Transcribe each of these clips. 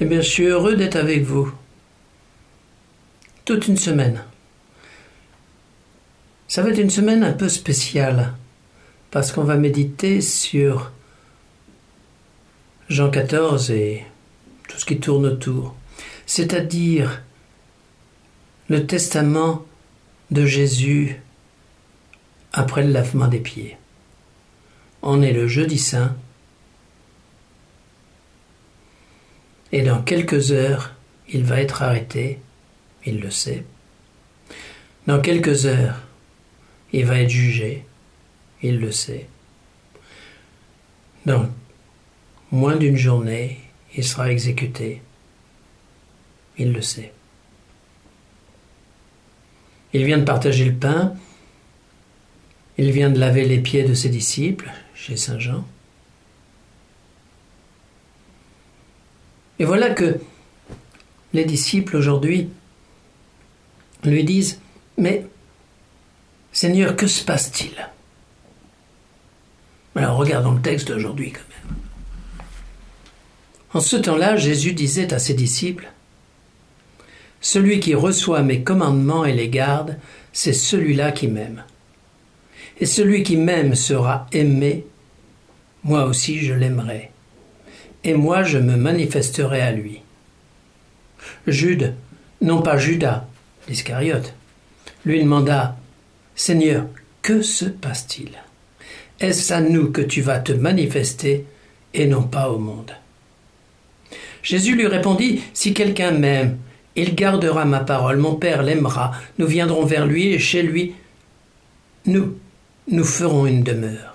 Eh bien, je suis heureux d'être avec vous. Toute une semaine. Ça va être une semaine un peu spéciale, parce qu'on va méditer sur Jean 14 et tout ce qui tourne autour, c'est-à-dire le testament de Jésus après le lavement des pieds. On est le jeudi saint, et dans quelques heures, il va être arrêté, il le sait. Dans quelques heures, il va être jugé, il le sait. Dans moins d'une journée, il sera exécuté, il le sait. Il vient de partager le pain, il vient de laver les pieds de ses disciples chez Saint Jean. Et voilà que les disciples aujourd'hui lui disent, mais Seigneur, que se passe-t-il? Alors regardons le texte d'aujourd'hui quand même. En ce temps-là, Jésus disait à ses disciples, Celui qui reçoit mes commandements et les garde, c'est celui-là qui m'aime. Et celui qui m'aime sera aimé, moi aussi je l'aimerai et moi je me manifesterai à lui. Jude, non pas Judas, l'Iscariote, lui demanda Seigneur, que se passe-t-il? Est-ce à nous que tu vas te manifester et non pas au monde? Jésus lui répondit Si quelqu'un m'aime, il gardera ma parole, mon Père l'aimera, nous viendrons vers lui et chez lui, nous, nous ferons une demeure.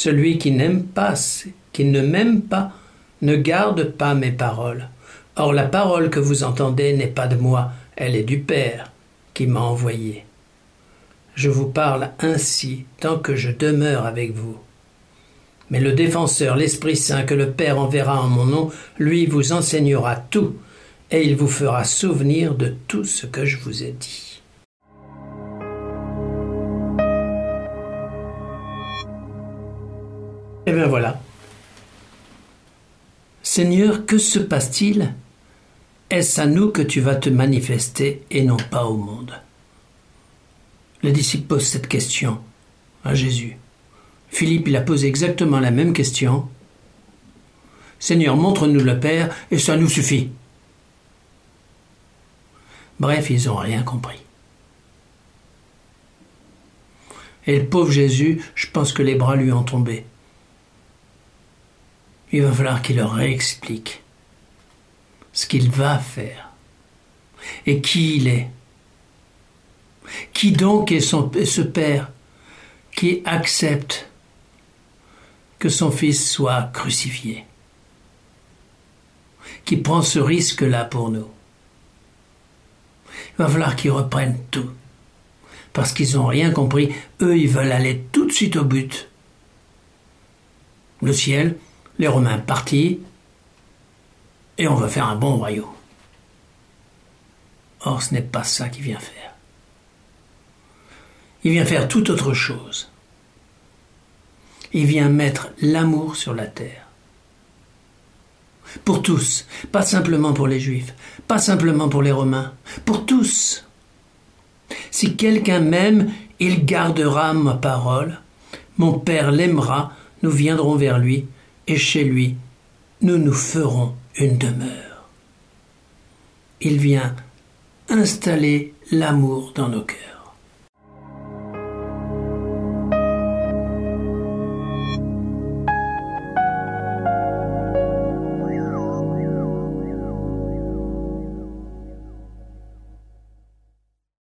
Celui qui n'aime pas, qui ne m'aime pas, ne garde pas mes paroles. Or la parole que vous entendez n'est pas de moi, elle est du Père qui m'a envoyé. Je vous parle ainsi tant que je demeure avec vous. Mais le défenseur, l'Esprit Saint que le Père enverra en mon nom, lui vous enseignera tout, et il vous fera souvenir de tout ce que je vous ai dit. Et eh bien voilà. Seigneur, que se passe-t-il? Est-ce à nous que tu vas te manifester et non pas au monde? Les disciples posent cette question à Jésus. Philippe, il a posé exactement la même question. Seigneur, montre-nous le Père et ça nous suffit. Bref, ils n'ont rien compris. Et le pauvre Jésus, je pense que les bras lui ont tombé il va falloir qu'il leur réexplique ce qu'il va faire et qui il est. Qui donc est, ce Père qui accepte que son Fils soit crucifié, qui prend ce risque-là pour nous. Il va falloir qu'ils reprennent tout, parce qu'ils n'ont rien compris. Eux, ils veulent aller tout de suite au but. Le ciel, les Romains partis, et on va faire un bon royaume. Or, ce n'est pas ça qu'il vient faire. Il vient faire tout autre chose. Il vient mettre l'amour sur la terre. Pour tous, pas simplement pour les Juifs, pas simplement pour les Romains, pour tous. Si quelqu'un m'aime, il gardera ma parole, mon Père l'aimera, nous viendrons vers lui, et chez lui, nous nous ferons une demeure. Il vient installer l'amour dans nos cœurs.